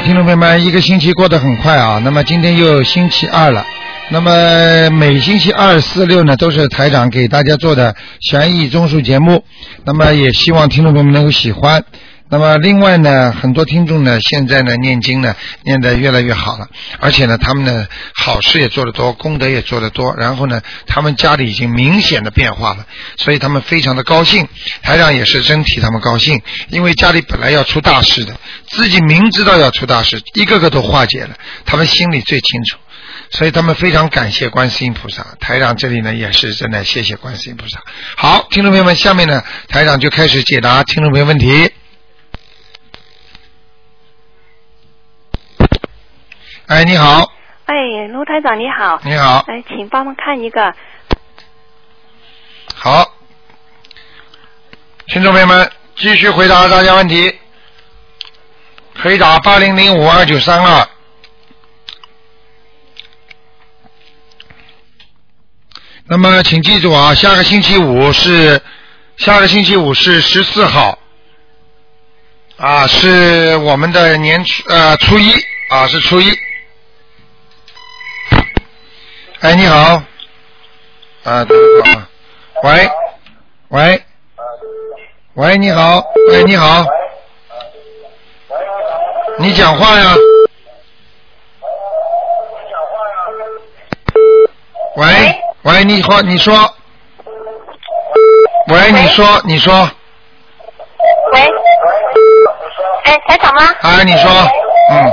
听众朋友们，一个星期过得很快啊。那么今天又星期二了。那么每星期二、四、六呢，都是台长给大家做的悬疑综述节目。那么也希望听众朋友们能够喜欢。那么另外呢，很多听众呢，现在呢念经呢念得越来越好了，而且呢他们呢好事也做得多，功德也做得多，然后呢他们家里已经明显的变化了，所以他们非常的高兴。台长也是真替他们高兴，因为家里本来要出大事的，自己明知道要出大事，一个个都化解了，他们心里最清楚。所以他们非常感谢观世音菩萨，台长这里呢也是真的谢谢观世音菩萨。好，听众朋友们，下面呢台长就开始解答听众朋友问题。哎，你好，哎，卢台长你好。你好，哎，请帮忙看一个。好，听众朋友们继续回答大家问题，可以打八零零五二九三二。那么，请记住啊，下个星期五是下个星期五是十四号，啊，是我们的年初呃初一。啊，是初一。哎，你好，啊，等一会儿啊，喂，喂，喂，你好，喂，你好，你讲话呀，喂，喂，你好，你说，喂，你说，你说，喂，哎，台长吗？哎，你说，嗯，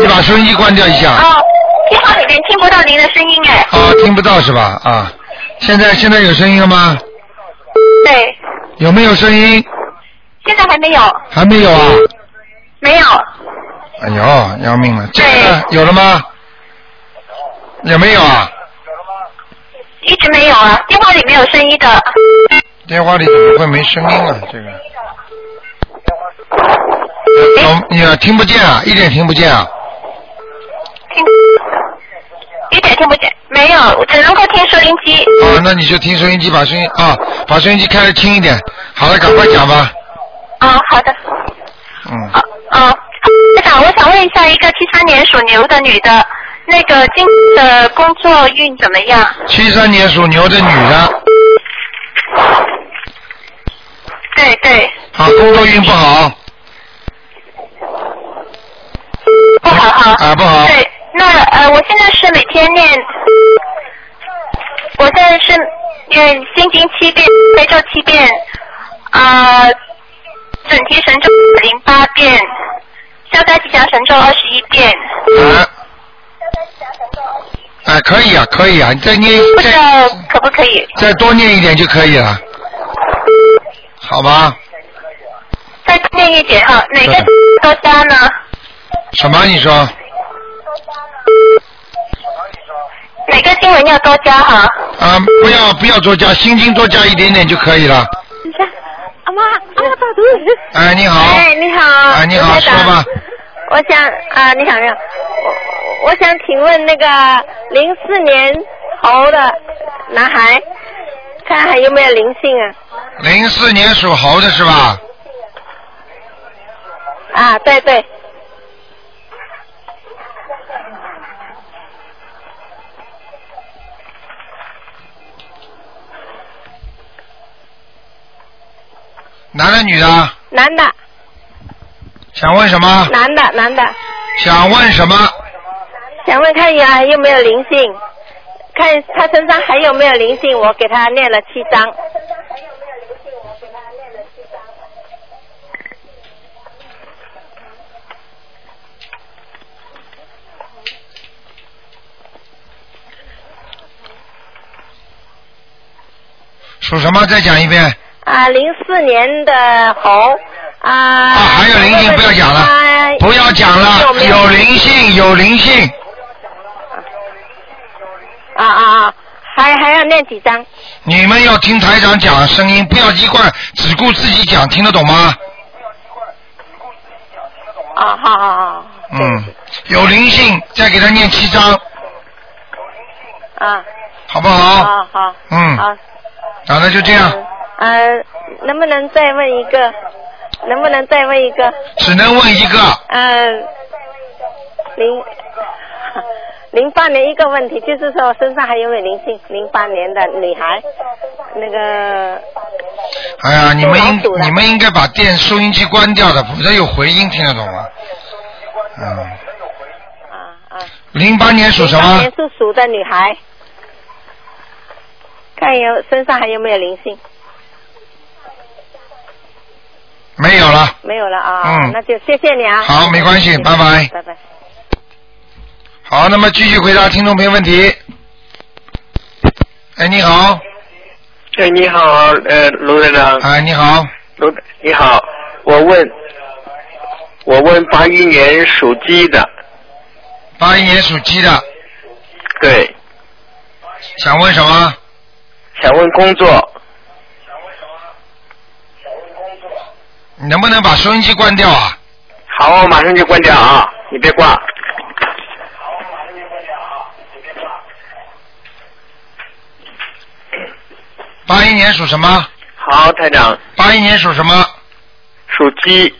你把收音机关掉一下。哦，电话里面听不到您的声音哎。啊，听不到是吧？啊，现在现在有声音了吗？对，有没有声音？现在还没有，还没有啊？没有。哎呦，要命了！这个有了吗？有没有啊？一直没有啊，电话里没有声音的。电话里怎么会没声音啊？这个。哦，你啊听不见啊，一点听不见啊。听，一点听不见，没有，我只能够听收音机。啊，那你就听收音机，把声音啊，把收音机开的轻一点。好了，赶快讲吧。啊，好的。嗯，啊啊，台长，我想问一下，一个七三年属牛的女的，那个今的工作运怎么样？七三年属牛的女的，对对，啊，工作运不好，不好好。啊不好对，那呃，我现在是每天念，我现在是念心经七遍，悲咒七遍，啊、准提神咒零八遍，消灾吉祥神咒二十一遍。啊，哎，可以啊，可以啊，你再念再不知道可不可以？再多念一点就可以了，好吧？再念一点哈，哪个多加呢？什么？你说？哪个经文要多加哈？啊，不要不要多加，心经多加一点点就可以了。等一下，阿妈，阿妈打图。哎，你好。哎，你好。哎，你好，说吧。我想啊，你好，你好，我我想请问那个零四年猴的男孩，看还有没有灵性啊？零四年属猴的是吧？啊，对对，男的女的？男的，想问什么？男的，男的，想问什么？想问看有还有没有灵性？看他身上还有没有灵性？我给他念了七章。属什么？再讲一遍。啊，零四年的猴啊。啊，还有灵性，不要讲了，不要讲了，有灵性，有灵性。啊啊啊！还还要念几张？你们要听台长讲声音，不要一贯只顾自己讲，听得懂吗？啊，好好好。嗯，有灵性，再给他念七张，啊。好不好？好好。嗯好。好，那就这样。呃，能不能再问一个？能不能再问一个？只能问一个。呃，零零八年一个问题，就是说身上还有没有灵性？零八年的女孩，那个哎呀，你们应你们应该把电收音机关掉的，否则有回音，听得懂吗？嗯，啊啊，零八年属什08么年？属鼠的女孩，看有身上还有没有灵性？没有了。没有了啊，嗯那就谢谢你啊。好没关系拜拜拜拜。好，那么继续回答听众朋友问题。哎，你好，哎，你好，呃，卢队长，哎，你好，卢，你好，我问，我问八一年属鸡的，八一年属鸡的，对，想问什么？想问工作，你能不能把收音机关掉啊？好，我马上就关掉啊，你别挂。八一年属什么？好，台长，八一年属什么？属鸡，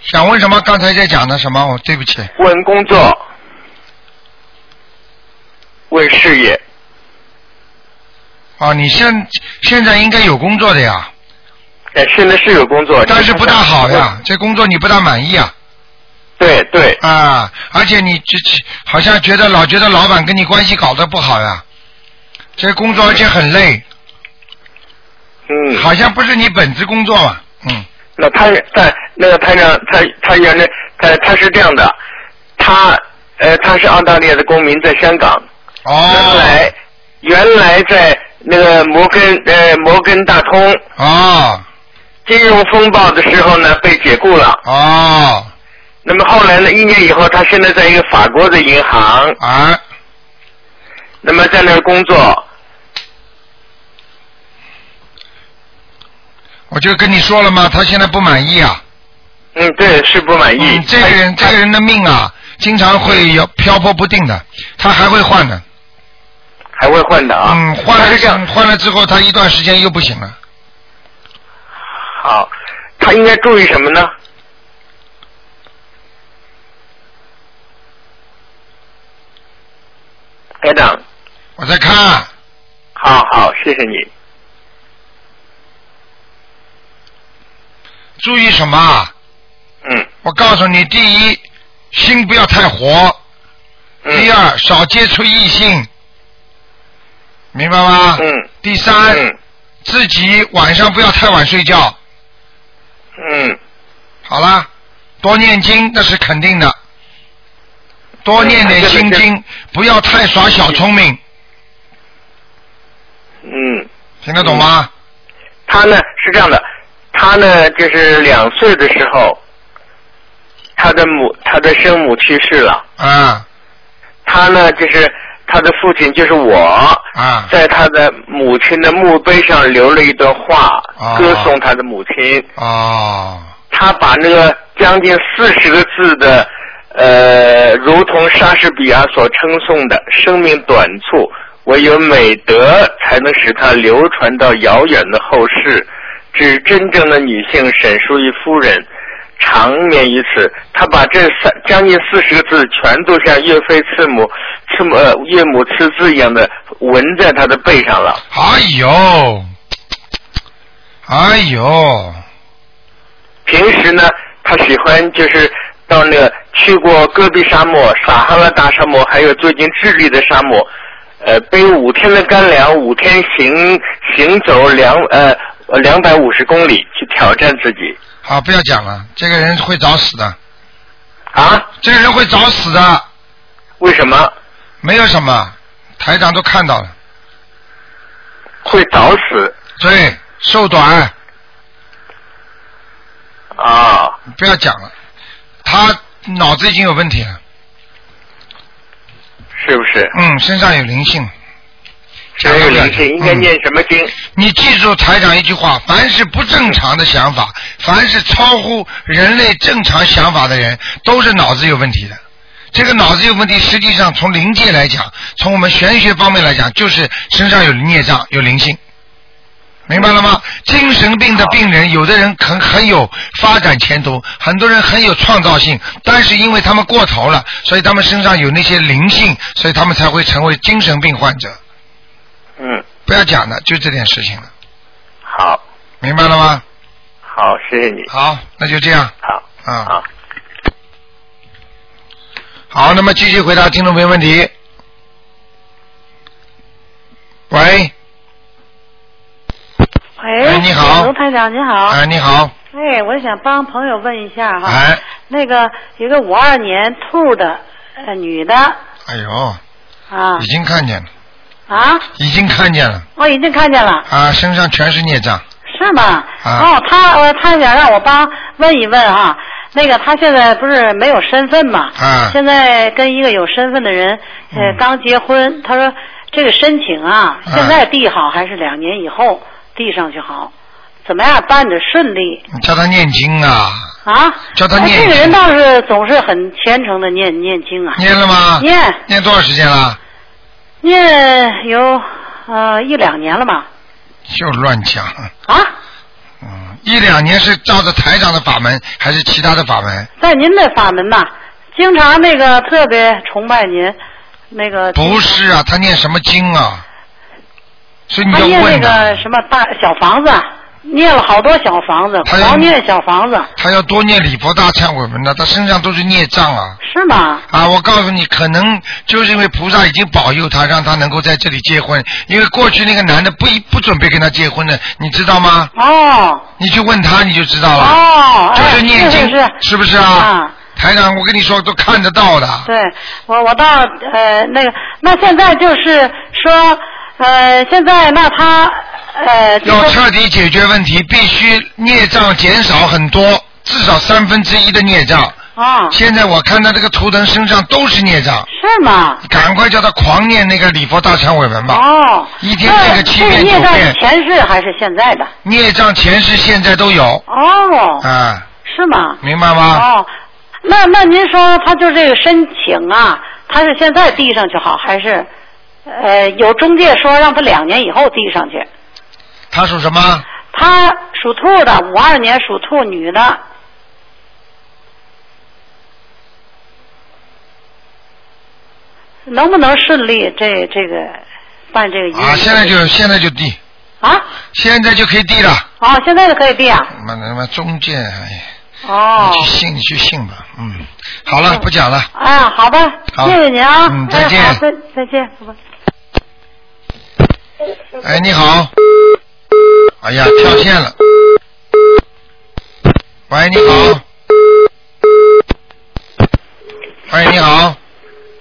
想问什么？刚才在讲的什么？我对不起。问工作，问事业，哦，你现现在应该有工作的呀，哎，现在是有工作，但是不大好呀，这工作你不大满意啊。对对，啊，而且你这这好像觉得老觉得老板跟你关系搞得不好呀，这工作而且很累，嗯，好像不是你本职工作嘛，嗯，那他在那个台长，他他原来他他是这样的，他呃他是澳大利亚的公民，在香港，哦。原哦来原来在那个摩根呃摩根大通。哦金融风暴的时候呢被解雇了，哦那么后来呢一年以后，他现在在一个法国的银行，啊，那么在那儿工作，我就跟你说了嘛，他现在不满意啊，嗯对是不满意，嗯，这个人这个人的命啊，经常会有漂泊不定的，他还会换的，还会换的啊，嗯，换了这样，换了之后，他一段时间又不行了。好，他应该注意什么呢？台长，我在看，好好，谢谢你。注意什么啊？嗯我告诉你，第一，心不要太活；嗯。第二，少接触异性，明白吗？嗯。第三，嗯。自己晚上不要太晚睡觉。嗯。好啦，多念经那是肯定的，多念点嗯心经，不要太耍小聪明，嗯，听得懂吗？他呢是这样的，他呢就是两岁的时候，他的母他的生母去世了，啊。他呢就是他的父亲就是我，啊。在他的母亲的墓碑上留了一段话，哦歌颂他的母亲。哦他把那个将近四十个字的，呃，如同莎士比亚所称颂的“生命短促，唯有美德才能使它流传到遥远的后世”，指真正的女性沈淑仪夫人长眠于此。他把这三将近四十个字全都像岳飞刺母、刺母、呃、岳母刺字一样的纹在他的背上了。哎呦，哎呦，平时呢，他喜欢就是到那个去过戈壁沙漠、撒哈拉大沙漠，还有最近智利的沙漠，呃，背五天的干粮，五天行行走两呃两百五十公里去挑战自己好，不要讲了，这个人会早死的，啊？这个人会早死的，为什么没有什么，台长都看到了，会早死对，寿短，啊？不要讲了，他脑子已经有问题了，是不是？嗯，身上有灵性，这个灵性应该嗯念什么经？你记住台长一句话：凡是不正常的想法，凡是超乎人类正常想法的人，都是脑子有问题的。这个脑子有问题，实际上从灵界来讲，从我们玄学方面来讲，就是身上有孽障、有灵性。明白了吗？精神病的病人，有的人很很有发展前途，很多人很有创造性，但是因为他们过头了，所以他们身上有那些灵性，所以他们才会成为精神病患者。嗯，不要讲的，就这点事情了，好，明白了吗？好，谢谢你。好，那就这样好，啊。好。好，那么继续回答听众朋友问题。喂，喂，哎你好卢台长，你好。哎，你好，哎，我想帮朋友问一下哈，哎，那个有个五二年兔的呃女的哎呦，啊已经看见了，啊，已经看见了，我已经看见了，啊，身上全是孽障，是吗？啊。哦，他呃他想让我帮问一问哈，那个他现在不是没有身份嘛？啊。现在跟一个有身份的人呃嗯。刚结婚，他说这个申请啊，啊。现在递好还是两年以后递上去好？怎么样办的顺利？你叫他念经啊，啊，叫他念哎这个人倒是总是很虔诚的念念经啊，念了吗？念。念多少时间了？念有呃一两年了吧？就乱讲，啊，嗯，一两年是照着台长的法门，还是其他的法门？在您的法门呐，经常那个特别崇拜您，那个不是啊，他念什么经啊？是你要他念那个，什么大小房子，念了好多小房子，他要狂念小房子，他要多念礼佛大忏悔文的，他身上都是孽障啊。是吗？啊，我告诉你，可能就是因为菩萨已经保佑他，让他能够在这里结婚。因为过去那个男的不一不准备跟他结婚的，你知道吗？哦你去问他，你就知道了。哦，就哎是念经，是是不是啊？啊台长，我跟你说，都看得到的。对，我我到呃那个，那现在就是说呃现在那他呃要彻底解决问题，必须孽障减少很多，至少三分之一的孽障。啊现在我看到这个图腾身上都是孽障，是吗？赶快叫他狂念那个礼佛大忏悔文吧。哦，一天念个七遍那这个孽障九遍是前世还是现在的？孽障前世现在都有，哦，啊，是吗？明白吗？哦，那那您说他就这个申请啊，他是现在递上去好，还是呃有中介说让他两年以后递上去？他属什么？他属兔的，五二年属兔女的。能不能顺利这这个办这个啊，现在就现在就递，啊？现在就可以递了。哦，现在就可以递啊？妈他妈中介，哎，哦你去信，你去信吧。嗯，好了，不讲了。啊，好吧，好谢谢您啊，嗯再见哎好，再再见，拜拜。哎，你好。哎呀，跳线了。喂，你好。喂，你好。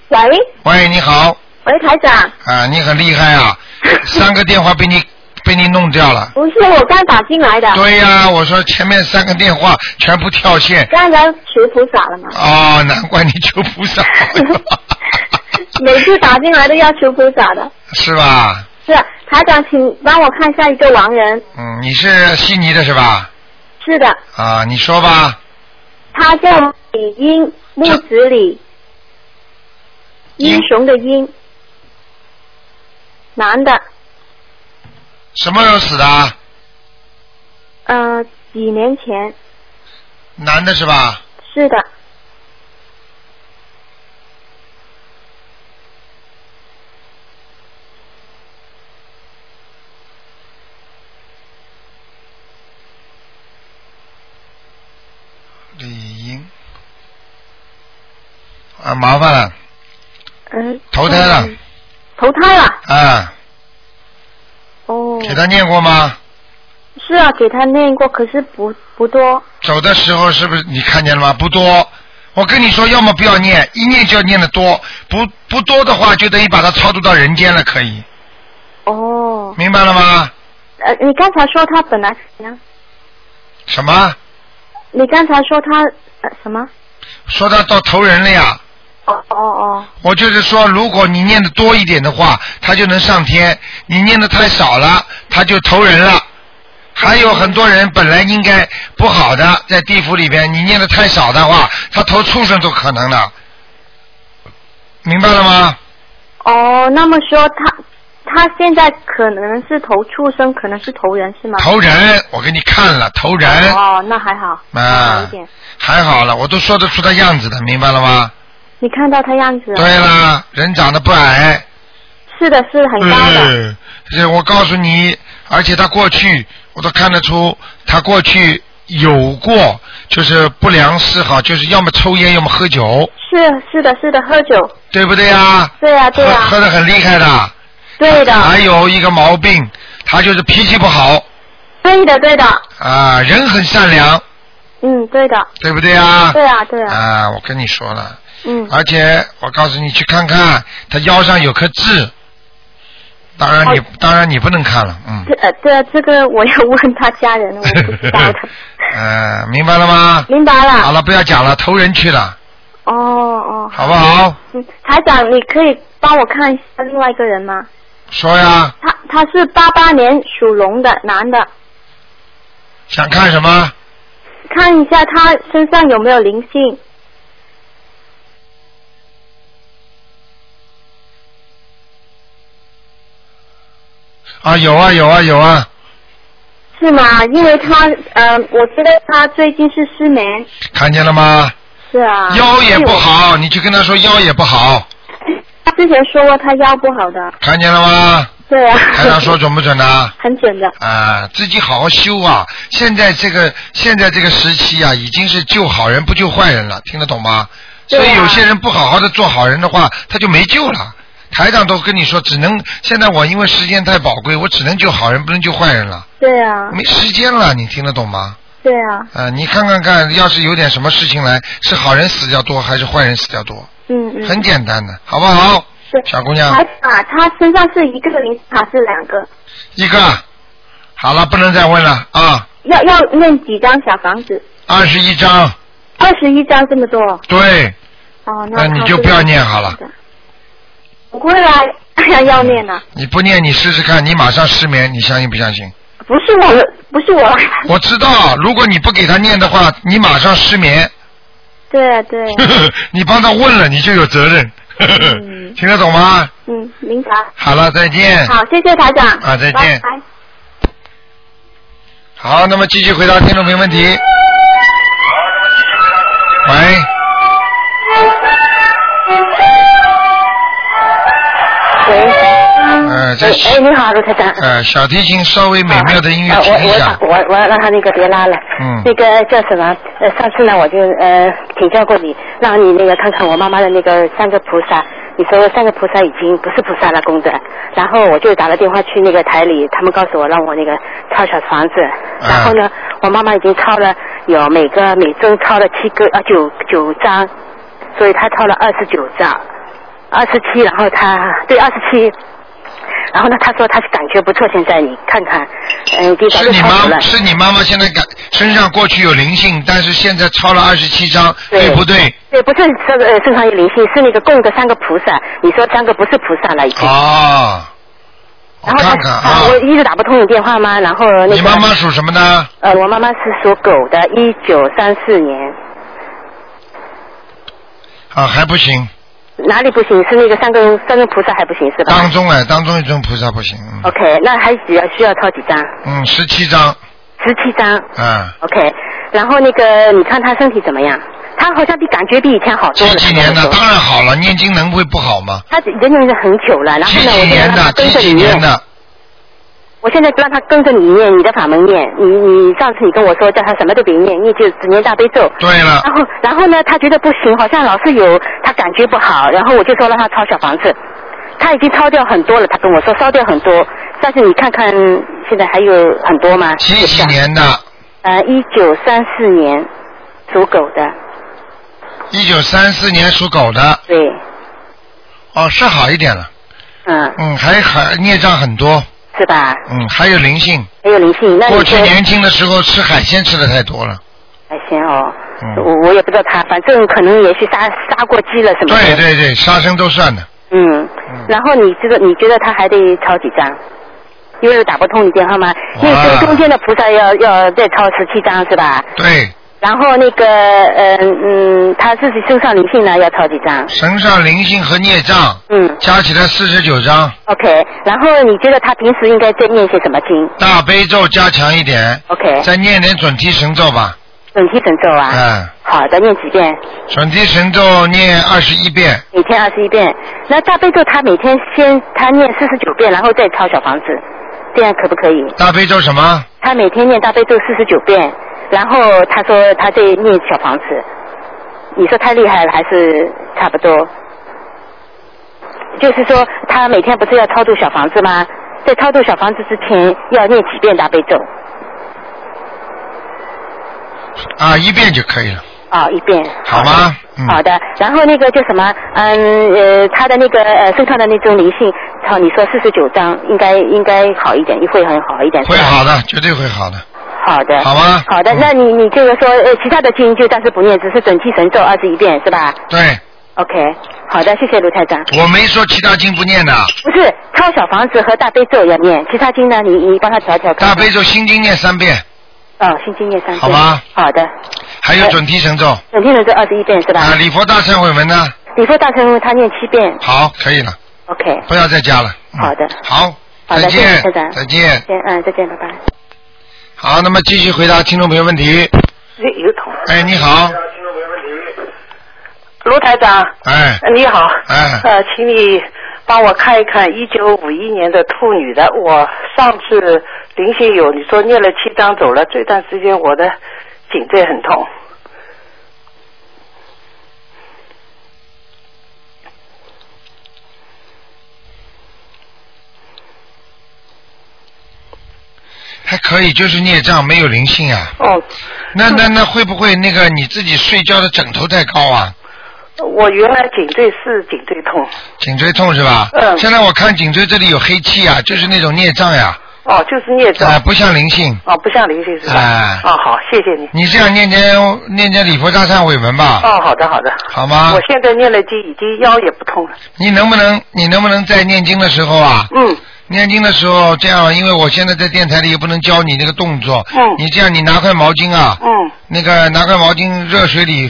喂喂，你好。喂，台长，啊，你很厉害啊！三个电话被你被你弄掉了。不是我刚打进来的，对呀、我说前面三个电话全部跳线。刚才求菩萨了嘛。哦，难怪你求菩萨。每次打进来都要求菩萨的。是吧？是台长，请帮我看一下一个亡人。嗯，你是悉尼的是吧？是的，啊，你说吧。他叫李英，木子李，英英雄的英，男的，什么时候死的啊？呃，几年前，男的是吧？是的，李英。啊，麻烦了，嗯、投胎了，投胎了，啊，哦，给他念过吗？是啊，给他念过，可是不不多，走的时候是不是你看见了吗？不多。我跟你说，要么不要念，一念就要念的多，不不多的话，就等于把它超度到人间了，可以，哦，明白了吗？呃，你刚才说他本来怎样？什么？你刚才说他呃什么？说他到投人了呀？哦哦哦，我就是说，如果你念的多一点的话，他就能上天；你念的太少了，他就投人了。还有很多人本来应该不好的，在地府里边，你念的太少的话，他投畜生都可能的，明白了吗？哦，那么说他他现在可能是投畜生，可能是投人是吗？投人，我给你看了，投人哦，那还好，好啊一点。，还好了，我都说得出他样子的，明白了吗？你看到他样子了？对啦，人长得不矮，是的，是很高的。嗯，这我告诉你，而且他过去我都看得出，他过去有过就是不良嗜好，就是要么抽烟，要么喝酒，是是的，是的，喝酒。对不对呀？对呀、对呀、喝喝的很厉害的。对的，还有一个毛病，他就是脾气不好对的，对的，啊，人很善良，嗯，对的，对不对啊？对啊，对啊，啊，我跟你说了，嗯，而且我告诉你去看看，他腰上有颗痣，当然你、哦当然你不能看了，嗯，这呃，对啊，这个我要问他家人，我不知道的。呃，明白了吗？明白了。好了，不要讲了，投人去了，哦哦。好不好？嗯，台长，你可以帮我看一下另外一个人吗？说呀，他他是八八年属龙的男的，想看什么？看一下他身上有没有灵性。啊，有啊有啊有啊，是吗？因为他呃，我知道他最近是失眠。看见了吗？是啊。腰也不好，你去跟他说腰也不好，他之前说过他腰不好的。看见了吗？对啊。台长说准不准呢？很准的。啊，自己好好修啊！现在这个现在这个时期啊，已经是救好人不救坏人了，听得懂吗？啊所以有些人不好好的做好人的话，他就没救了。台长都跟你说，只能现在我因为时间太宝贵，我只能救好人，不能救坏人了，对啊。没时间了，你听得懂吗？对啊。啊，你看看看，要是有点什么事情来，是好人死掉多还是坏人死掉多？嗯嗯。很简单的，好不好？是小姑娘台，长啊，他身上是一个灵还是两个？一个，好了，不能再问了啊，要要念几张小房子？二十一张，二十一张这么多。对，哦，那你就不要念好了。不会啦，要念啊。你不念，你试试看，你马上失眠，你相信不相信？不是我的，不是我。我知道，如果你不给他念的话，你马上失眠。对啊对啊。你帮他问了，你就有责任。嗯 听得懂吗？嗯，明白。好了，再见。好，谢谢台长。啊再见拜拜好，那么继续回答听众朋友问题。喂，喂，哎哎，你好，卢台长。呃小提琴稍微美妙的音乐啊我我停一下。我我要让他那个别拉了。嗯那个叫什么？呃，上次呢我就呃请教过你，让你那个看看我妈妈的那个三个菩萨。你说三个菩萨已经不是菩萨了功德，然后我就打了电话去那个台里，他们告诉我让我那个抄小房子，然后呢，我妈妈已经抄了有每个每周抄了七个啊九九张，所以她抄了二十九张，二十七，然后她对二十七，然后呢，他说他是感觉不错，现在你看看，嗯，是你妈，。是你妈妈现在感身上过去有灵性，但是现在超了二十七张，对对不对？对，不是这个呃身上有灵性，是那个供的三个菩萨。你说三个不是菩萨了已经。啊，我然后他看看啊，我一直打不通你电话吗，然后那个。你妈妈属什么呢？呃，我妈妈是属狗的，一九三四年。啊，还不行，哪里不行？是那个三个三个菩萨还不行是吧当中哎，当中一尊菩萨不行，嗯？OK，那还需要需要抄几张？嗯，十七张，十七张。嗯，OK，然后那个你看他身体怎么样？他好像比感觉比以前好多几了。几年的？当然好了，念经能会不好吗？他已经念了很久了，然后几呢，我就几年的？跟几年。的？我现在让他跟着你念你的法门念，你你上次你跟我说叫他什么都别念，念就只念大悲咒。对了，然后然后呢，他觉得不行，好像老是有他感觉不好，然后我就说让他抄小房子，他已经抄掉很多了，他跟我说烧掉很多，但是你看看现在还有很多吗？几几年的？呃，一九三四年属狗的，一九三四年属狗的，对，哦，是好一点了，嗯，嗯，还还孽障很多，是吧？嗯，还有灵性。还有灵性，那过去年轻的时候吃海鲜吃的太多了，海鲜哦，嗯我我也不知道他，反正可能也是杀杀过鸡了什么的。对对对，杀生都算的。嗯，然后你这个你觉得他还得抄几张？因为打不通你电话吗？哇那个中间的菩萨要要再抄十七张是吧？对，然后那个呃嗯，他自己身上灵性呢要抄几张？身上灵性和孽障嗯加起来四十九张，，OK。然后你觉得他平时应该再念些什么经大悲咒加强一点，？OK，再念点准提神咒吧。准提神咒啊。嗯，好的，念几遍？准提神咒念二十一遍，每天二十一遍。那大悲咒他每天先他念四十九遍，然后再抄小房子，这样可不可以？大悲咒什么？他每天念大悲咒四十九遍，然后他说他在念小房子，你说太厉害了还是差不多？就是说他每天不是要超度小房子吗？在超度小房子之前要念几遍大悲咒？啊，一遍就可以了，啊、一遍。好吗？嗯，好的，然后那个叫什么？嗯呃，他的那个呃身上的那种灵性，操，你说四十九章应该应该好一点，会很好一点。会好的，绝对会好的。好的。好吗好的，嗯那你你就是说呃其他的经就暂时不念，只是准提神咒二十一遍是吧对，？OK，好的，谢谢卢台长。我没说其他经不念的，不是抄小房子和大悲咒要念，其他经呢你你帮他调调看看。大悲咒心经念三遍，哦，心经念三遍。好吗？好的，还有准提神咒准提神咒二十一遍是吧？啊，礼佛大忏悔文呢？礼佛大忏悔文他念七遍。好，可以了，OK，不要再加了。嗯好的好，好的再见谢谢台，长再见。先嗯再见，拜拜。好，那么继续回答听众朋友问题。有通。哎，你好，卢台长，哎，呃你好，哎，呃，请你帮我看一看一九五一年的兔女的，我上次灵性有你说念了七张走了，这段时间我的颈椎很痛。还可以，就是孽障没有灵性啊。哦，那那那会不会那个你自己睡觉的枕头太高啊？我原来颈椎是颈椎痛，颈椎痛是吧？嗯现在我看颈椎这里有黑气啊，就是那种孽障呀，哦，就是孽障，啊，不像灵性。哦，不像灵性是吧？哎哦，好，谢谢你。你这样念念念念礼佛大忏悔文吧，哦，好的好的。好吗我？现在念了经，已经腰也不痛了。你能不能你能不能在念经的时候啊？嗯念经的时候这样，因为我现在在电台里也不能教你那个动作。嗯你这样，你拿块毛巾啊，嗯那个拿块毛巾热水里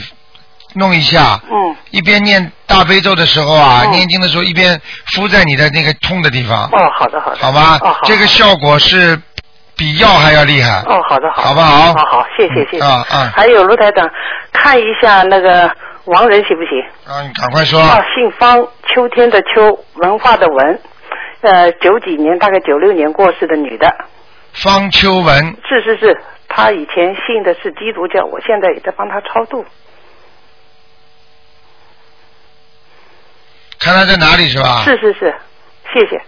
弄一下，嗯，一边念大悲咒的时候啊，嗯念经的时候一边敷在你的那个痛的地方，哦，好的好的。好吧？这个效果是比药还要厉害。哦，好的好。好不好好好，谢谢谢谢。啊啊还有卢台长，看一下那个王人行不行？啊，你赶快说。啊，姓方，秋天的秋，文化的文，呃，九几年，大概九六年过世的女的。方秋文，是是是，她以前信的是基督教，我现在也在帮她超度。看她在哪里是吧？是是是，谢谢。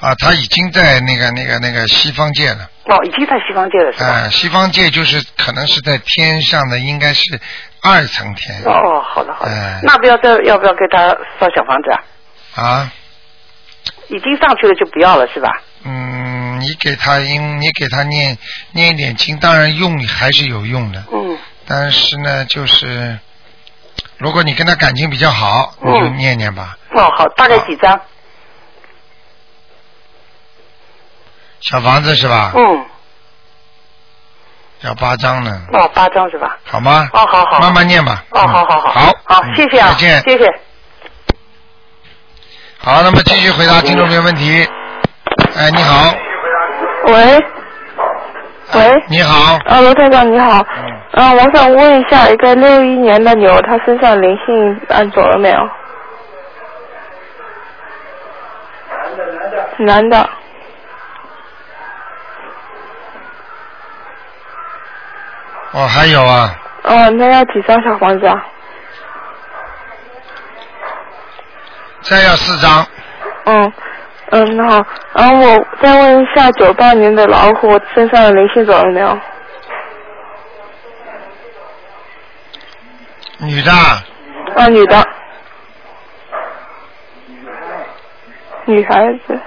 啊，他已经在那个那个那个西方界了。哦，已经在西方界了是吧？呃，西方界就是可能是在天上的，应该是二层天。哦，好的好的。哎那不要再要不要给他烧小房子啊？啊，已经上去了就不要了是吧？嗯，你给他因你给他念念一点经，当然用还是有用的，嗯但是呢，就是如果你跟他感情比较好，你就嗯念念吧。哦好，大概几张？小房子是吧？嗯，要八张呢，哦八张是吧？好吗？哦好好慢慢念吧。哦嗯好好好好，好嗯谢谢啊，再见。谢谢。好，那么继续回答听众朋友问题。哎，你好，喂，喂，你好，啊，罗台长你好，嗯，啊，我想问一下，一个六一年的牛，它身上灵性按走了没有？男的，男的男的。哦，还有啊，哦，那要几张小房子啊？再要四张，嗯，嗯，那好，然后我再问一下，九八年的老虎身上的灵性走了没有？女的，啊，女的，女孩子，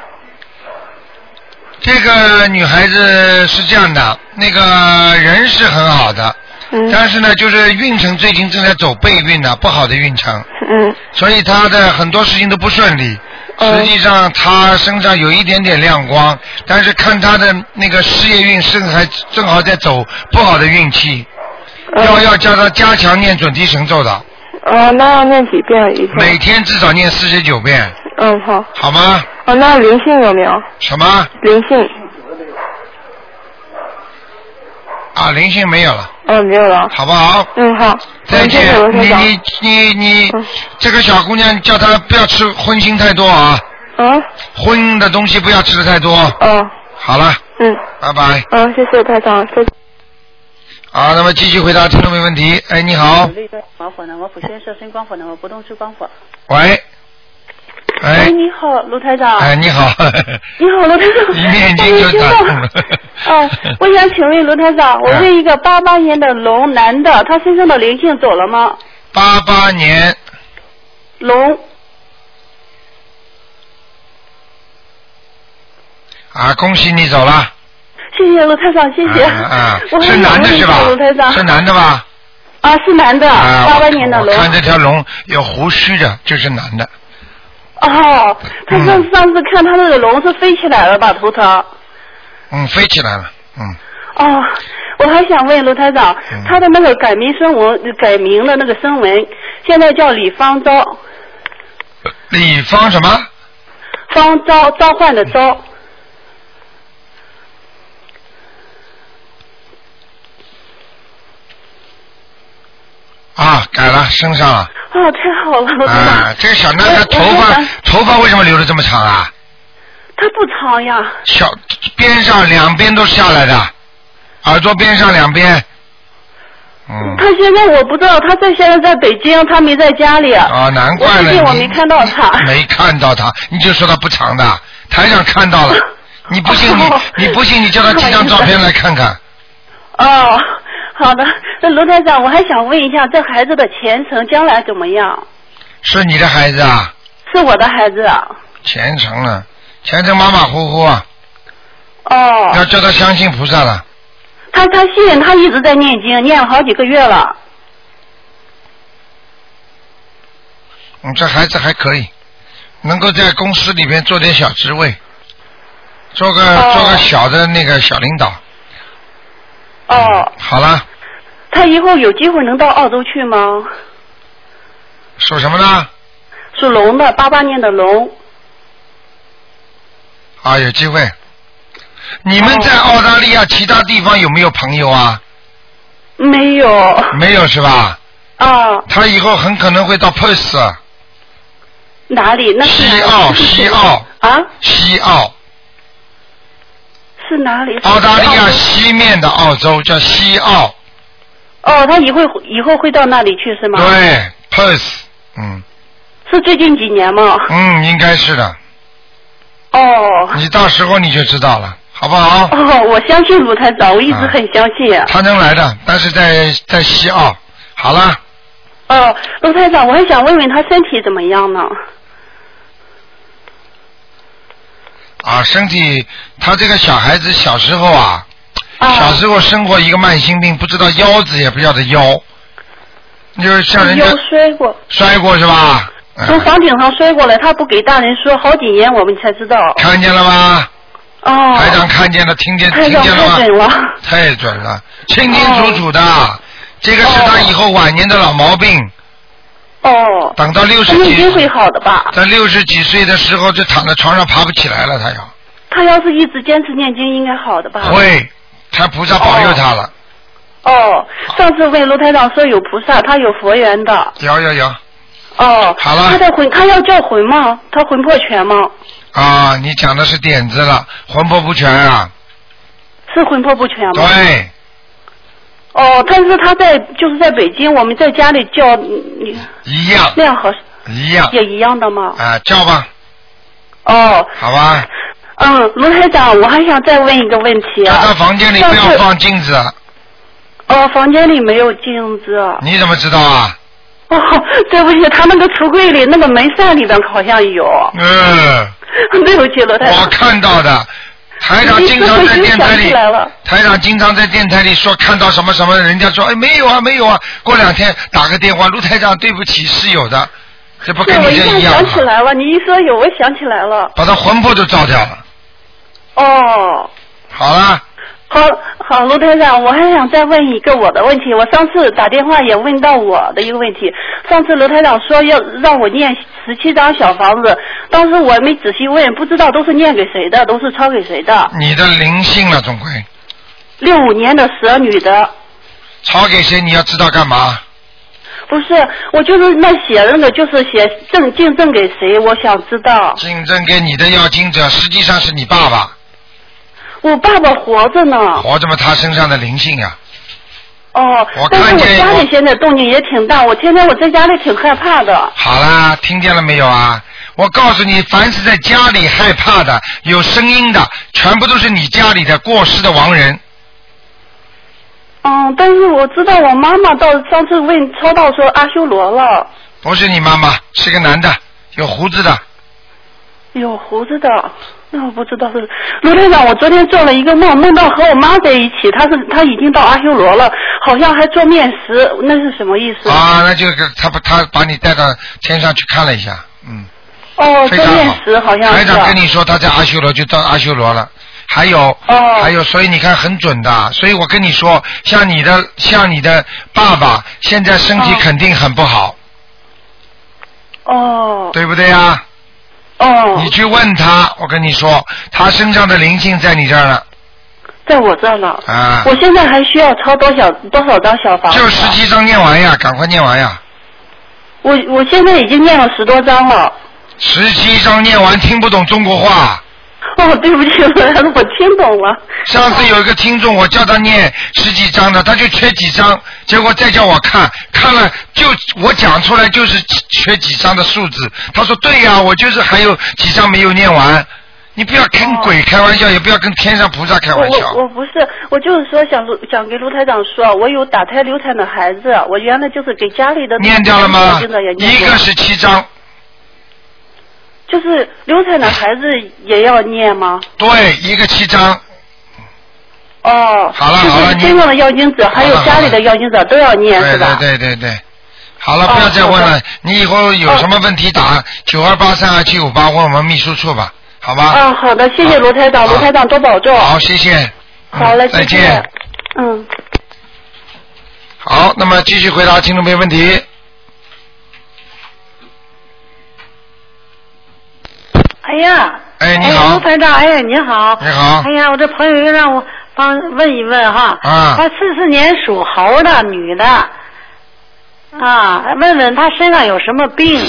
这个女孩子是这样的，那个人是很好的，嗯。但是呢，就是运程最近正在走背运呢，不好的运程，嗯，所以她的很多事情都不顺利。实际上她身上有一点点亮光，但是看她的那个事业运正还正好在走不好的运气，要要叫她加强念准提神咒的，哦，那要念几遍？每天至少念四十九遍，嗯，好。好吗？哦，那灵性有没有？什么？灵性，啊，灵性没有了，嗯，没有了。好不好？嗯，好。再见嗯谢谢罗，你你你你，这个小姑娘叫她不要吃荤腥太多啊，嗯，荤的东西不要吃的太多。嗯，好了，嗯，拜拜。嗯，谢谢台长，再见。好，那么继续回答听众没问题。哎，你好？我普先设身光火呢？我不动是光火。喂，哎，哎，你好，卢台长。哎，你好，你好，卢台长。一面经就打通了。哦，我想请问卢台长，我问一个八八年的龙男的，他身上的灵性走了吗？八八年龙啊，恭喜你走了。谢谢卢台长，谢谢。啊啊，我是男的是吧卢台长？是男的吧？啊，是男的，啊，八八年的龙。看这条龙有胡须的，就是男的。哦，他上上次看他那个龙是飞起来了吧，头上。嗯，飞起来了，嗯，哦，我还想问卢台长，他的那个改名声文改名的那个声文，现在叫李方昭，李方什么？方昭召唤的召。啊，改了，升上了。哦，太好了。啊，这个小男孩头发头发为什么留的这么长啊？他不长呀。小边上两边都下来的，耳朵边上两边。嗯。他现在我不知道，他在现在在北京，他没在家里。啊，难怪了。你近我没看到他。没看到他，你就说他不长的，台上看到了。你不信你 你不信你叫他寄张照片来看看。哦，好的。那卢台长，我还想问一下，这孩子的前程将来怎么样？是你的孩子啊？是我的孩子啊。前程啊，前程马马虎虎啊，哦。要叫他相信菩萨了。他他信，他一直在念经，念了好几个月了。嗯，这孩子还可以，能够在公司里面做点小职位，做个、哦做个小的那个小领导。哦。好了，他以后有机会能到澳洲去吗？属什么呢？属龙的，八八年的龙。啊，有机会。你们在澳大利亚其他地方有没有朋友啊？没有。没有是吧？啊。他以后很可能会到 Perth，哪里？那是西澳，西澳，啊？西澳，是哪里？澳大利亚西面的澳洲叫西澳，哦，他以后以后会到那里去是吗？。对，Perth，嗯是最近几年吗？嗯，应该是的。哦。你到时候你就知道了，好不好？哦，我相信卢台长，我一直很相信。他能来的，但是在在西澳。好了，哦，卢台长，我还想问问他身体怎么样呢？啊，身体，他这个小孩子小时候啊，小时候生过一个慢性病，不知道腰子也不叫的腰，就是像人家腰摔过，摔过是吧？从房顶上摔过来，他不给大人说，好几年我们才知道。看见了吗？哦。台长看见了，听见听见了吗？太准了。太准了，清清楚楚的。这个是他以后晚年的老毛病。哦。等到六十几他一定会好的吧？在六十几岁的时候就躺在床上爬不起来了，他要他要是一直坚持念经，应该好的吧？会，他菩萨保佑他了，哦，上次问卢台长说有菩萨，他有佛缘的。有有有哦。好了他的魂，他要叫魂吗？他魂魄全吗？啊！你讲的是点子了，魂魄不全啊，是魂魄不全吗？。对，哦，但是他在就是在北京，我们在家里叫你一样那样合一样也一样的吗？啊，叫吧，哦，好吧，嗯，卢台长，我还想再问一个问题啊。在他房间里不要放镜子，哦，房间里没有镜子。你怎么知道啊？哦，对不起，他那个橱柜里那个门扇里边好像有。嗯，对不起，罗台长。我看到的，台长经常在电台里 台长经常在电台里说看到什么什么，人家说哎没有啊没有啊，过两天打个电话，卢台长对不起是有的，这不跟你这一样想起？来了，你一说有，我想起来了。把他魂魄都照掉了。哦，好了，好好，卢台长，我还想再问一个我的问题。我上次打电话也问到我的一个问题。上次卢台长说要让我念十七张小房子，当时我没仔细问，不知道都是念给谁的，都是抄给谁的。你的灵性了，总归六五年的蛇女的，抄给谁？你要知道干嘛？不是，我就是那写那个，就是写赠敬赠给谁，我想知道。竞争给你的要经者，实际上是你爸爸，我爸爸活着呢。活着嘛，他身上的灵性呀、哦我，但是我看见我家里现在动静也挺大，我天天我在家里挺害怕的。好啦，听见了没有啊？我告诉你，凡是在家里害怕的、有声音的，全部都是你家里的过世的亡人。嗯，但是我知道我妈妈到上次问抽到说阿修罗了，不是你妈妈，是个男的，有胡子的。有胡子的。那我不知道是罗队长，我昨天做了一个梦，梦到和我妈在一起，她是她已经到阿修罗了，好像还做面食，那是什么意思？啊，那就是他把他把你带到天上去看了一下，嗯，哦，做面。食好像是。台长跟你说他在阿修罗就到阿修罗了。还有，哦还有，所以你看很准的。所以我跟你说，像你的像你的爸爸，现在身体哦肯定很不好，哦对不对呀？哦你，去问他，我跟你说，他身上的灵性在你这儿呢在我这儿呢。啊，我现在还需要抄多少多少张小房就十七张念完呀，赶快念完呀，我我现在已经念了十多张了。十七张念完，听不懂中国话。哦，对不起，我听懂了。上次有一个听众，我叫他念十几张的，他就缺几张，结果再叫我看，看了就我讲出来就是缺几张的数字。他说对呀、我就是还有几张没有念完。你不要跟鬼开玩笑，也不要跟天上菩萨开玩笑。我我不是，我就是说想想给卢台长说，我有打胎流产的孩子，我原来就是给家里的念掉了吗一个是七章，就是流产的孩子也要念吗？对，一个七章。哦，好了好了你就是身上的要经者还有家里的要经者都要念对是吧？对对对对。好了，哦不要再问了。你以后有什么问题打九二八三二七五八问我们秘书处吧，好吧？啊，好的，谢谢罗台长，罗台长多保重。好，谢谢。嗯好嘞，再见。。嗯。好，那么继续回答听众朋友问题。哎呀，哎，你好卢，台长，哎，你好，你好哎呀，我这朋友又让我帮问一问哈，啊她四四年属猴的女的，啊，问问他身上有什么病，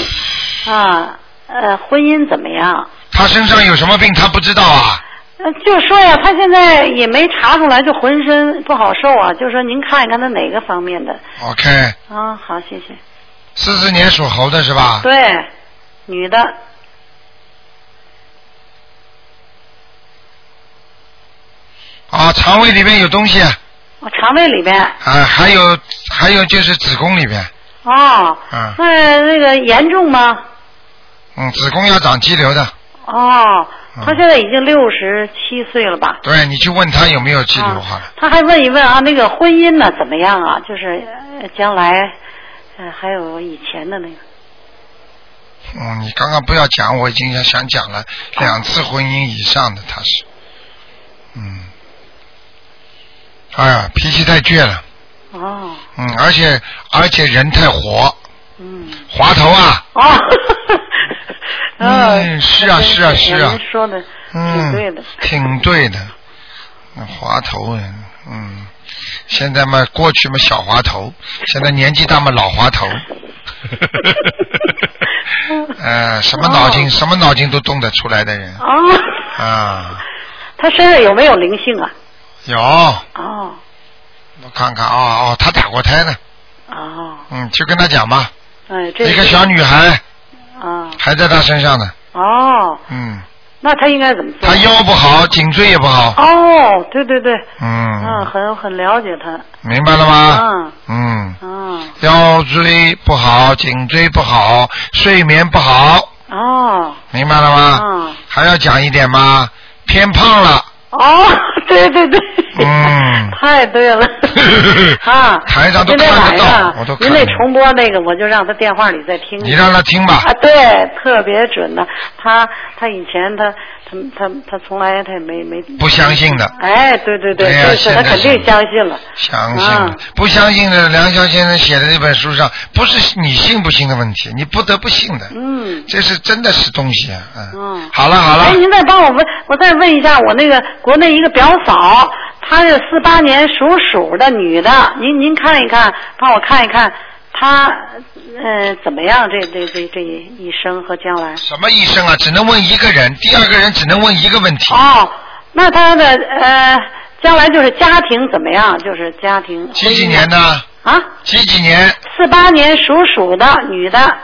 啊，呃，婚姻怎么样？他身上有什么病？他不知道啊。呃就说呀，他现在也没查出来，就浑身不好受啊，就说您看一看他哪个方面的 OK，啊？好，谢谢。四四年属猴的是吧？对，女的，啊，肠胃里面有东西，啊，我肠胃里边，还有还有就是子宫里边，哦，嗯那那个严重吗？嗯，子宫要长肌瘤的。哦，嗯他现在已经六十七岁了吧？对你去问他有没有肌瘤好了。他还问一问啊，那个婚姻呢怎么样啊？就是呃将来，呃，还有以前的那个。嗯，你刚刚不要讲，我已经想想讲了两次婚姻以上的，他是，嗯，哎呀，脾气太倔了，哦，嗯，而且而且人太活，嗯，滑头啊，哦，嗯是啊是啊是啊。您说的挺嗯，对的。挺对的，那滑头人，嗯，现在嘛过去嘛小滑头，现在年纪大嘛老滑头，呃，什么脑筋、什么脑筋都动得出来的人。哦，啊，他身上有没有灵性啊？有，哦。我看看哦哦，他打过胎呢，哦，嗯，去跟他讲吧，哎，这一个小女孩啊。还在他身上呢，哦，嗯，那他应该怎么做？他腰不好，颈椎也不好，哦，对对对，嗯，嗯，很很了解他。明白了吗？嗯。嗯，嗯。腰椎不好，颈椎不好，睡眠不好，哦。明白了吗？嗯。还要讲一点吗？偏胖了，哦，对对对。嗯，太对了 啊！台上都看得到我都您那重播那个，我就让他电话里再听。你让他听吧啊，对，特别准的。他他以前他他他他从来他也没没不相信的，哎，对对对，他肯定相信了。相信啊，不相信的。梁霄先生写的那本书上，不是你信不信的问题，你不得不信的。嗯。这是真的是东西啊，嗯。嗯。好了好了哎，，您再帮我问，我再问一下，我那个国内一个表嫂，她是四八年属鼠的女的，您您看一看，帮我看一看，她呃怎么样？这这这这一生和将来？什么一生啊？只能问一个人，第二个人只能问一个问题。哦，那他的呃将来就是家庭怎么样？就是家庭。几几年的？啊？几几年？四八年属鼠的女的。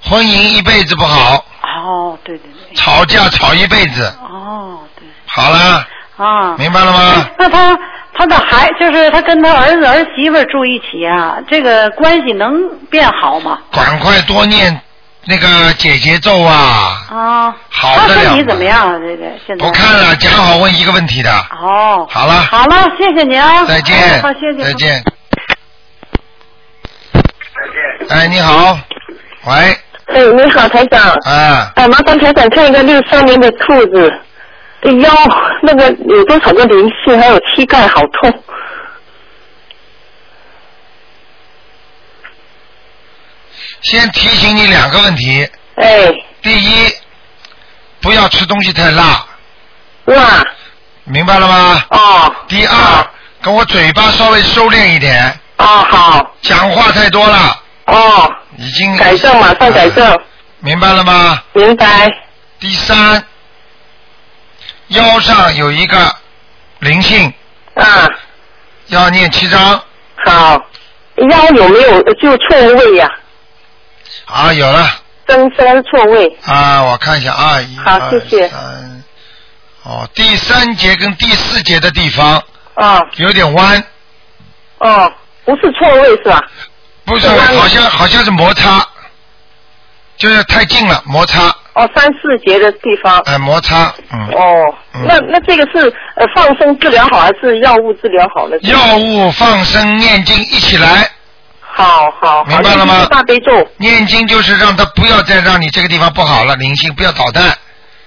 婚姻一辈子不好，哦，对对对。吵架吵一辈子。哦，对。好了，啊。明白了吗？那他他的孩就是他跟他儿子儿媳妇住一起啊，这个关系能变好吗？赶快多念那个姐姐咒啊！啊，好他得了嘛身体怎么样啊？这个现在不看了，讲好问一个问题的。哦，好了，好了，谢谢您啊，再见哎好，谢谢，再见。再见哎，你好，喂，哎，你好，台长。啊，哎，麻烦台长看一个六三年的兔子的腰，那个有多少个灵性，还有膝盖好痛。先提醒你两个问题。哎。第一，不要吃东西太辣。辣。明白了吗？哦。第二，跟我嘴巴稍微收敛一点。哦，好。讲话太多了。哦。已经。改正，马上改正。明白了吗？明白。第三，腰上有一个灵性。啊。要念七章。好。腰有没有就错位呀、啊，有了。增生错位。啊，我看一下啊，一好谢谢嗯，哦，第三节跟第四节的地方啊，有点弯，哦，不是错位是吧？不是，好像好像是摩擦，就是太近了，摩擦，哦，三四节的地方。哎，摩擦，嗯，哦，那那这个是呃放生治疗好还是药物治疗好呢？药物放生念经一起来，好好，明白了吗大悲咒。念经就是让他不要再让你这个地方不好了，灵性不要捣蛋。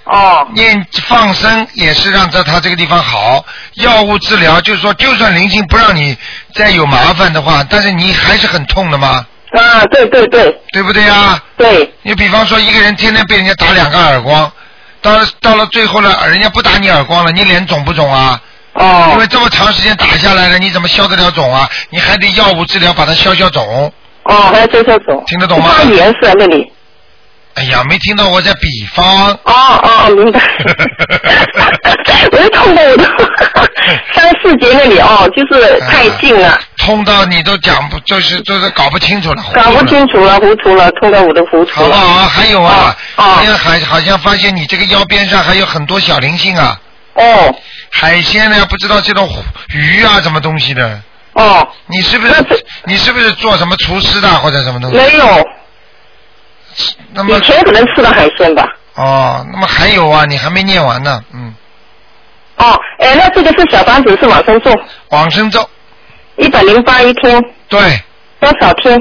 哦。念放生也是让他他这个地方好，药物治疗就是说，就算灵性不让你再有麻烦的话，但是你还是很痛的吗？啊，对对对。对不对啊？对。你比方说一个人天天被人家打两个耳光，到了到了最后了，人家不打你耳光了，你脸肿不肿啊？哦。因为这么长时间打下来了，你怎么消得了肿啊？你还得药物治疗把它消消肿。哦，还要消消肿。听得懂吗？发炎是在那里？哎呀，没听到我在比方。哦哦，明白。我就痛到我的三四节那里哦，就是太近了，痛到你都讲不，就是就是搞不清楚了。了搞不清楚了，糊涂了，痛到我的糊涂了。好不好？还有啊，好像还好像发现你这个腰边上还有很多小灵性啊。哦。海鲜呢？不知道这种鱼啊，什么东西的。哦。你是不是你是不是做什么厨师的或者什么东西？没有。那么以前可能吃了海鲜吧。哦，那么还有啊，你还没念完呢，嗯。哦，哎，那这个是小房子是往生咒。往生咒。一百零八一天。对。多少天？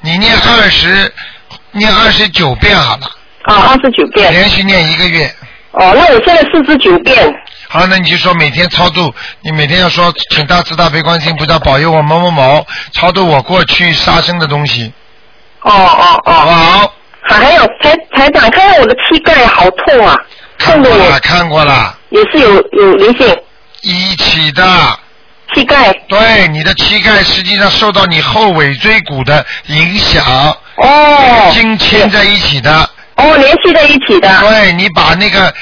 你念二十，念二十九遍好了。啊，二十九遍。连续念一个月。哦，那我现在四十九遍。好，那你就说每天超度，你每天要说，请大慈大悲观世音菩萨保佑我某某某超度我过去杀生的东西。哦哦哦。好不好？还有台台长，看看我的膝盖好痛啊，看过了，看过了，也是有有灵性。一起的。膝盖。对，你的膝盖实际上受到你后尾椎骨的影响。哦。筋牵在一起的。哦，联系在一起的。对，你把那个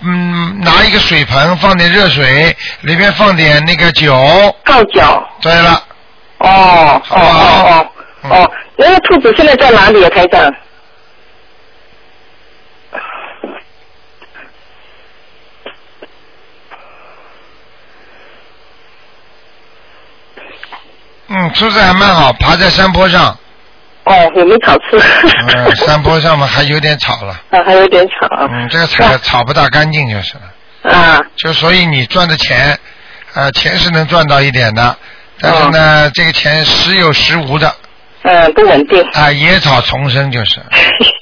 嗯，拿一个水盆，放点热水，里面放点那个酒。泡脚。对了。哦哦哦哦哦，那个兔子现在在哪里啊，台长？嗯，出子还蛮好，爬在山坡上。哦，有没有草吃？嗯，山坡上嘛还有点草了。啊，还有点草。嗯，这个草草不大干净就是了。啊。就所以你赚的钱，呃，钱是能赚到一点的，但是哦呢，这个钱时有时无的。嗯，不稳定。啊，野草丛生就是。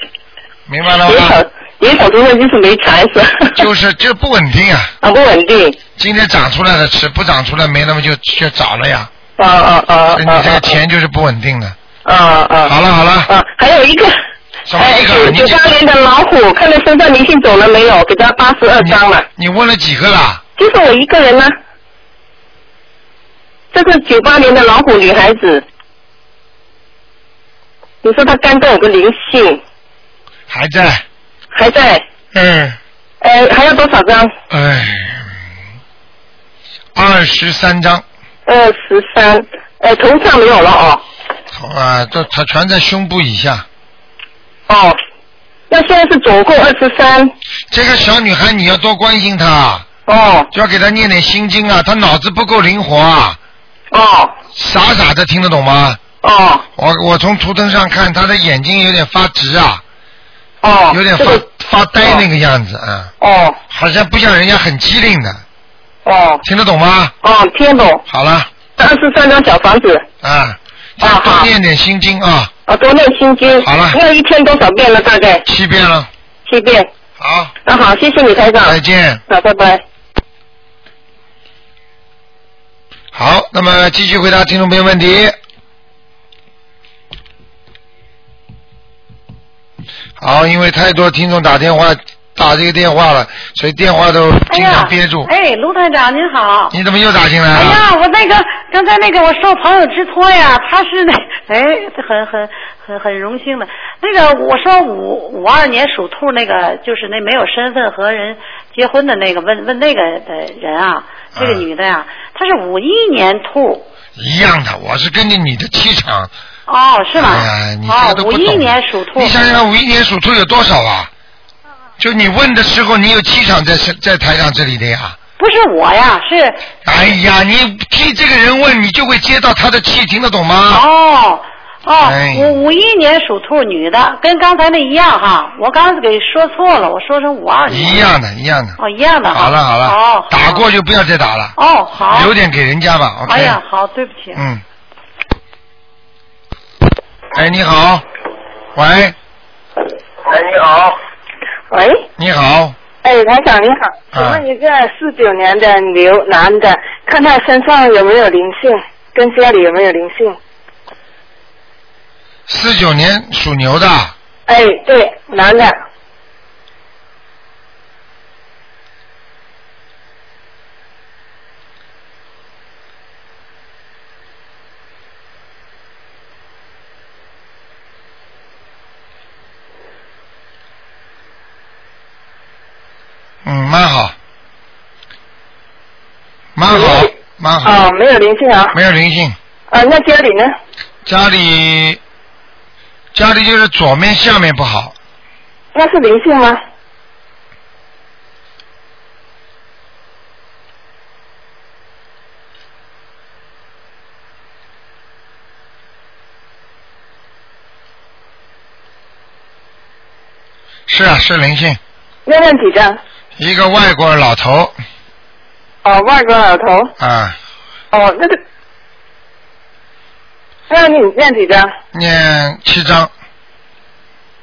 明白了吗野草吗？野草丛生就是没财 是？就是就不稳定啊。啊，不稳定。今天长出来的吃，不长出来没，那么就就早了呀。啊啊啊！你这个钱就是不稳定的。啊啊！好了好了。啊，还有一个。什么一个哎九九八年的老虎，看他身上灵性走了没有？给他八十二张了。你问了几个啦？就是我一个人呢。这是九八年的老虎女孩子。你说她肝脏有个灵性，还在。还在。嗯。呃，还要多少张？哎，二十三张，二十三。呃，头上没有了哦。好啊，这它全在胸部以下。哦，那现在是总共二十三。这个小女孩你要多关心她。哦。就要给她念点心经啊，她脑子不够灵活啊。哦。傻傻的听得懂吗？哦。我我从图腾上看，她的眼睛有点发直啊。哦。有点发、发呆那个样子啊。哦。好像不像人家很机灵的。哦。听得懂吗？哦，听懂。好了。二十三张小房子。啊。啊多念点心经啊。啊，多念心经。好了。那一天多少遍了？大概。七遍了。七遍。好。那好，谢谢你，台长。再见。好，拜拜。好，那么继续回答听众朋友问题。好，因为太多听众打电话打这个电话了，所以电话都经常憋住。哎，卢团长您好。你怎么又打进来了？哎呀，我那个刚才那个我受朋友之托呀，他是那 哎，很很很很荣幸的。那个我说五五二年属兔那个，就是那没有身份和人结婚的那个，问问那个的人啊，这个女的呀，她是五一年兔。一样的，我是根据你的气场。哦，是吗？哎呀，你五一。年属兔。你想想，五一年属兔有多少啊？就你问的时候，你有气场在在台上这里的呀。不是我呀，是哎呀，你替这个人问，你就会接到他的气，听得懂吗？哦哦哎，五五一年属兔女的，跟刚才那一样哈，我刚才给说错了，我说成五二年。一样的，一样的。哦，一样的。好了好了，哦，打过就不要再打了。哦，好。留点给人家吧，OK。哎呀，好，对不起。嗯。哎，你好，喂，哎，你好。喂，你好，哎，台长你好，请啊问一个四九年的牛男的，看他身上有没有灵性，跟家里有没有灵性？四九年属牛的，哎，对，男的，嗯，蛮好，蛮好，蛮好。哦，没有灵性啊。没有灵性。啊，那家里呢？家里，家里就是左面下面不好，那是灵性吗？是啊，是灵性，要问几张？一个外国老头哦，外国老头。啊，哦，那个，那你念几张？念七张，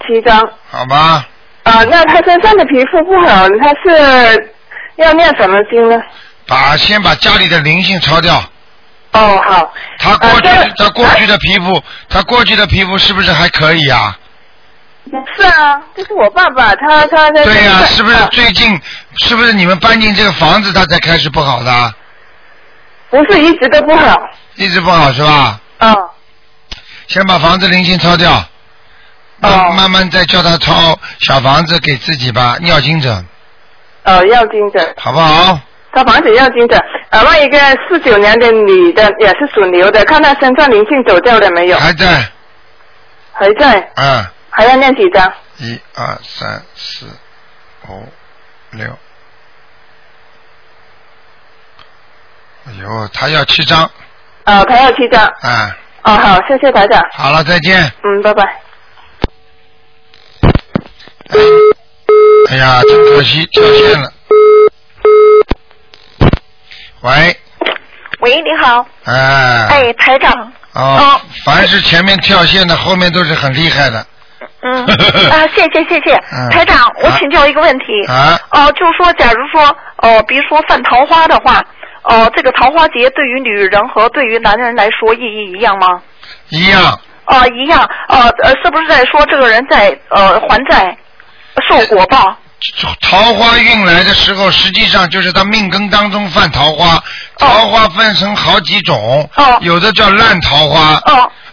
七张。好吧？啊，那他身上的皮肤不好，他是要念什么经呢？把先把家里的灵性抄掉。哦，好。他过去，他过去的皮肤，他过去的皮肤是不是还可以啊？是啊，这是我爸爸，他他他。对呀、是不是最近，是不是你们搬进这个房子，他才开始不好的？不是一直都不好。一直不好是吧？嗯。先把房子灵性抄掉，慢慢慢再叫他抄小房子给自己吧，尿精者，哦，要精者，好不好？他房子要精者。呃，那一个四九年的女的也是属牛的，看她身上灵性走掉了没有？还在，还在，嗯，还要念几张？一二三四五六，哎呦，他要七张，啊，他要七张。啊，哦，好，谢谢台长。好了，再见。嗯，拜拜。哎呀，真可惜，跳线了。喂，喂，你好。哎。哎，台长。哦，凡是前面跳线的，后面都是很厉害的。嗯 啊，谢谢谢谢嗯台长，我请教一个问题。啊哦、就是说，假如说，哦、比如说犯桃花的话，哦、这个桃花劫对于女人和对于男人来说意义一样吗？一样。哦、一样。呃呃，是不是在说这个人在呃还债受果报？桃花运来的时候，实际上就是他命根当中犯桃花。桃花分成好几种，哦有的叫烂桃花，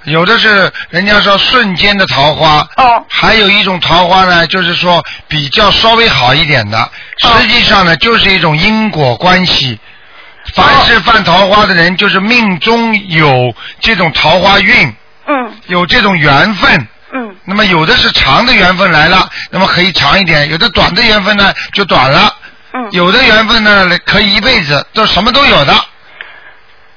有的是人家说瞬间的桃花，哦还有一种桃花呢，就是说比较稍微好一点的，实际上呢就是一种因果关系。凡是犯桃花的人，就是命中有这种桃花运，嗯，有这种缘分。嗯，那么有的是长的缘分来了，那么可以长一点；有的短的缘分呢就短了。嗯，有的缘分呢可以一辈子，都什么都有的。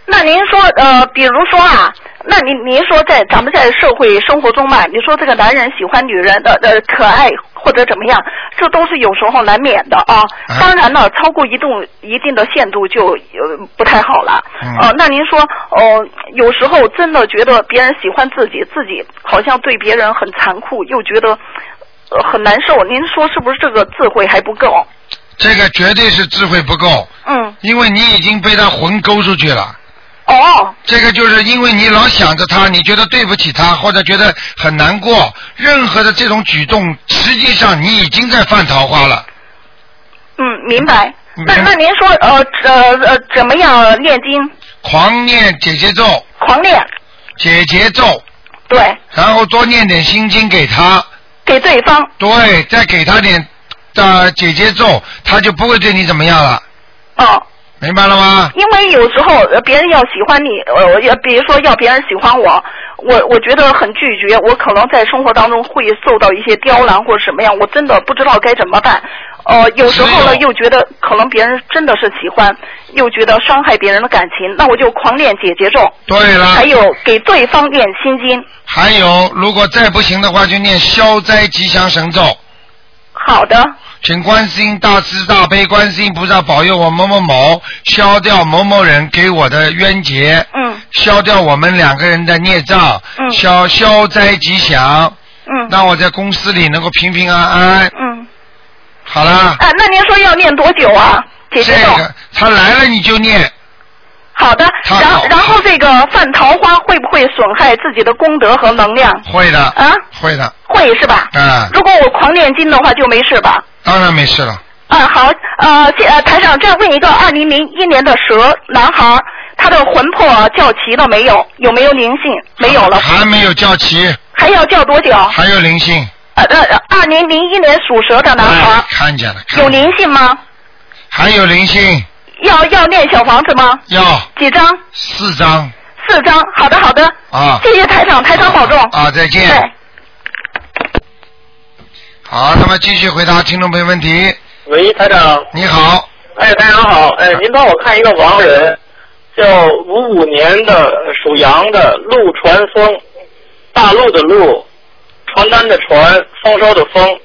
那您说，呃，比如说啊，那您您说在咱们在社会生活中嘛，你说这个男人喜欢女人的呃可爱或者怎么样，这都是有时候难免的啊。当然了，超过一定一定的限度就呃不太好了。嗯呃，那您说，哦、有时候真的觉得别人喜欢自己，自己好像对别人很残酷，又觉得呃很难受。您说是不是这个智慧还不够？这个绝对是智慧不够，嗯。因为你已经被他魂勾出去了。哦。这个就是因为你老想着他，你觉得对不起他，或者觉得很难过。任何的这种举动，实际上你已经在犯桃花了。嗯，明白。那那您说，呃呃呃，怎么样念经？狂念姐姐咒，狂念，姐姐咒，对，然后多念点心经给他。给对方。对，再给他点的姐姐咒，他就不会对你怎么样了。哦。明白了吗？因为有时候呃别人要喜欢你，呃，要比如说要别人喜欢我，我我觉得很拒绝，我可能在生活当中会受到一些刁难或者什么样，我真的不知道该怎么办。呃，有时候呢又觉得可能别人真的是喜欢，又觉得伤害别人的感情，那我就狂念姐姐咒。对了。还有给对方念心经。还有，如果再不行的话，就念消灾吉祥神咒。好的。请观世音大慈大悲观世音菩萨保佑我某某某消掉某某人给我的冤结，嗯，消掉我们两个人的孽障，嗯消消灾吉祥，嗯，让我在公司里能够平平安安。嗯。好了，啊，那您说要念多久啊？姐姐。这个他来了你就念，好的，然后然后这个犯桃花会不会损害自己的功德和能量？会的，啊，会的，会是吧？嗯，如果我狂念经的话就没事吧？当然没事了。啊，好，呃，这呃，台长，再问一个，二零零一年的蛇男孩，他的魂魄叫齐了没有？有没有灵性？没有了。还没有叫齐，还要叫多久？还有灵性，呃呃，二零零一年属蛇的男孩，看见了，有灵性吗？还有灵性，要要念小房子吗？要几张？四张四张。好的，好的。啊。谢谢台长，台长保重。啊，再见。对。好，那么继续回答听众朋友问题。喂，台长。你好。哎，台长好。哎，您帮我看一个亡人，叫五五年的属羊的陆传风，大陆的陆，传单的传，丰收的丰。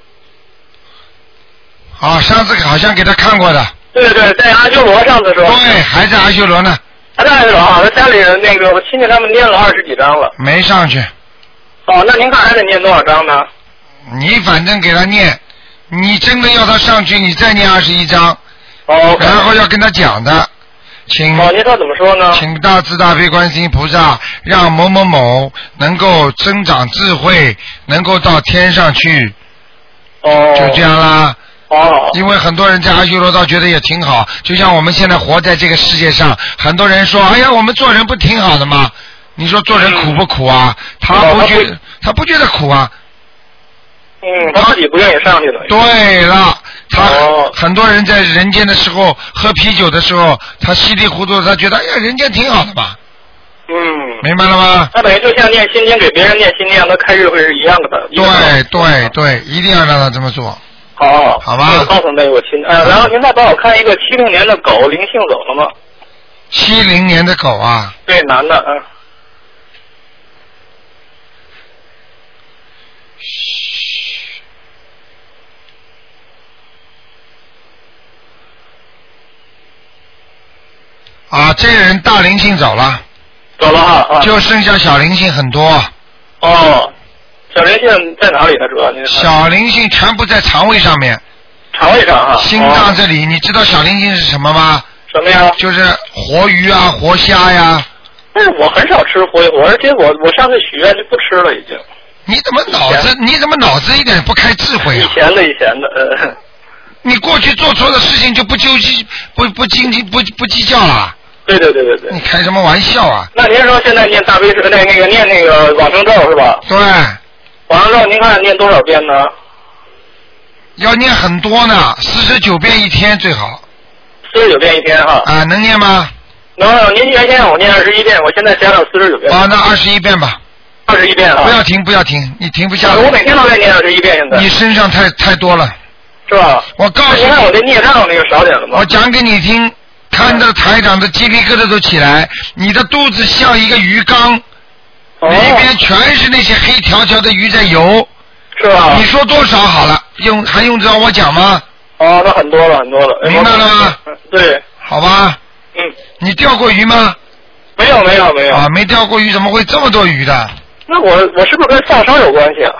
啊，上次好像给他看过的。对对，在阿修罗上次说。对，还在阿修罗呢，还在阿修罗啊，他家里人那个我亲戚他们念了二十几张了。没上去。哦，那您看还得念多少张呢？你反正给他念，你真的要他上去，你再念二十一章。哦。然后要跟他讲的，请。哦，您说怎么说呢？请大慈大悲观世音菩萨让某某某能够增长智慧，能够到天上去。哦。就这样啦。哦。因为很多人在阿修罗道觉得也挺好，就像我们现在活在这个世界上，很多人说：“哎呀，我们做人不挺好的吗？”你说做人苦不苦啊？他不觉他不觉得苦啊。嗯，他自己不愿意上去的。对了，他、哦很多人在人间的时候喝啤酒的时候，他稀里糊涂，他觉得哎呀，人间挺好的吧，嗯。明白了吗？他等于就像念心经给别人念心经，让他开智慧是一样的。对对对，一定要让他这么做。好，好吧。告诉那个亲，呃，然后您再帮我看一个七零年的狗灵性走了吗？七零年的狗啊？对，男的，嗯。啊，这个人大灵性走了，走了哈，啊、就剩下小灵性很多。哦，小灵性在哪里呢？主要您小灵性全部在肠胃上面，肠胃上啊。心脏这里，你知道小灵性是什么吗？什么呀？就是活鱼啊，活虾呀。但是我很少吃活鱼，而且我我上次许愿就不吃了，已经。你怎么脑子？你怎么脑子一点不开智慧啊？以前的以前的，呃。你过去做错的事情就不纠结，不不斤斤不不计较了。对对对对对。你开什么玩笑啊？那您说现在念大悲咒，那那个念那个往生咒是吧？对。往生咒您看念多少遍呢？要念很多呢，四十九遍一天最好。四十九遍一天哈。啊，能念吗？能，您原先让我念二十一遍，我现在加到四十九遍。啊，那二十一遍吧。二十一遍啊。不要停，不要停，你停不下来。我每天都在念二十一遍，现在。你身上太太多了。是吧？我告诉你，你看我这孽障那个少点了吗？我讲给你听，看到台长的鸡皮疙瘩都起来，你的肚子像一个鱼缸，里边全是那些黑条条的鱼在游。是吧？你说多少好了？用还用得着我讲吗？哦，那很多了，很多了。明白了吗？对。好吧。嗯。你钓过鱼吗？没有，没有，没有。啊，没钓过鱼，怎么会这么多鱼的？那我我是不是跟放生有关系啊？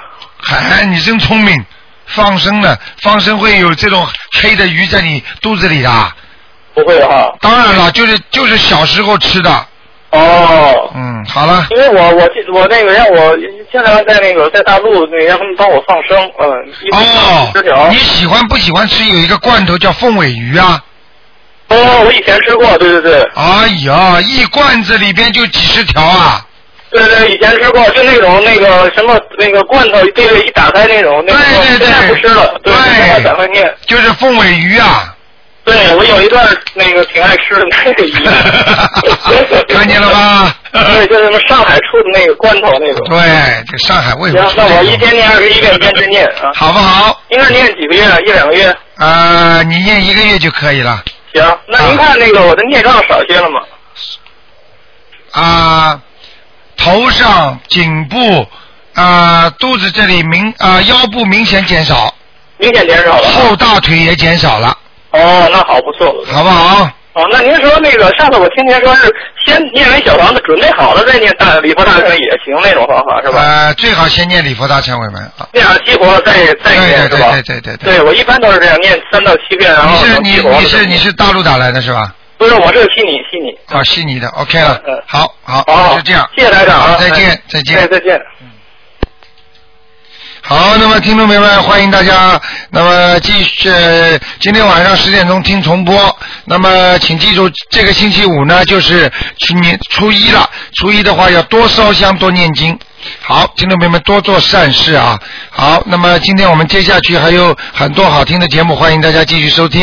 嗨，你真聪明。放生了，放生会有这种黑的鱼在你肚子里的？不会哈。当然了，就是就是小时候吃的。哦。嗯，好了。因为我我我那个让我经常在那个在大陆那让他们帮我放生，嗯。哦。十条。你喜欢不喜欢吃有一个罐头叫凤尾鱼啊？哦，我以前吃过，对对对。哎呀，一罐子里边就几十条啊！对对，以前吃过，就那种那个什么那个罐头，对对，一打开那种，那个对对对，现在不吃了，对，赶快念。就是凤尾鱼啊。对，我有一段那个挺爱吃的那个鱼。看见了吧？对，就是什么上海出的那个罐头那种。对，这上海为什么？那我一天念二十一遍，坚持念啊。好不好？应该念几个月？一两个月？呃，你念一个月就可以了。行，那您看那个我的孽障少些了吗？啊。头上、颈部、啊肚子这里明啊腰部明显减少，明显减少了。后大腿也减少了。哦，那好不错。好不好？哦，那您说那个上次我听您说是先念完小房子准备好了再念大礼佛大忏也行那种方法是吧？呃，最好先念礼佛大忏悔文啊。念好激活了再再念是吧？对对对对对，我一般都是这样念三到七遍，然后你是你你是你是大陆打来的是吧？不是，我这是悉尼，悉尼。啊，悉尼的，OK 了。嗯。好，好，好，就这样。谢谢台长啊！再见，再见。再见。好，那么听众朋友们，欢迎大家，那么继续，今天晚上十点钟听重播。那么请记住，这个星期五呢，就是去年初一了。初一的话，要多烧香，多念经。好，听众朋友们，多做善事啊。好，那么今天我们接下去还有很多好听的节目，欢迎大家继续收听。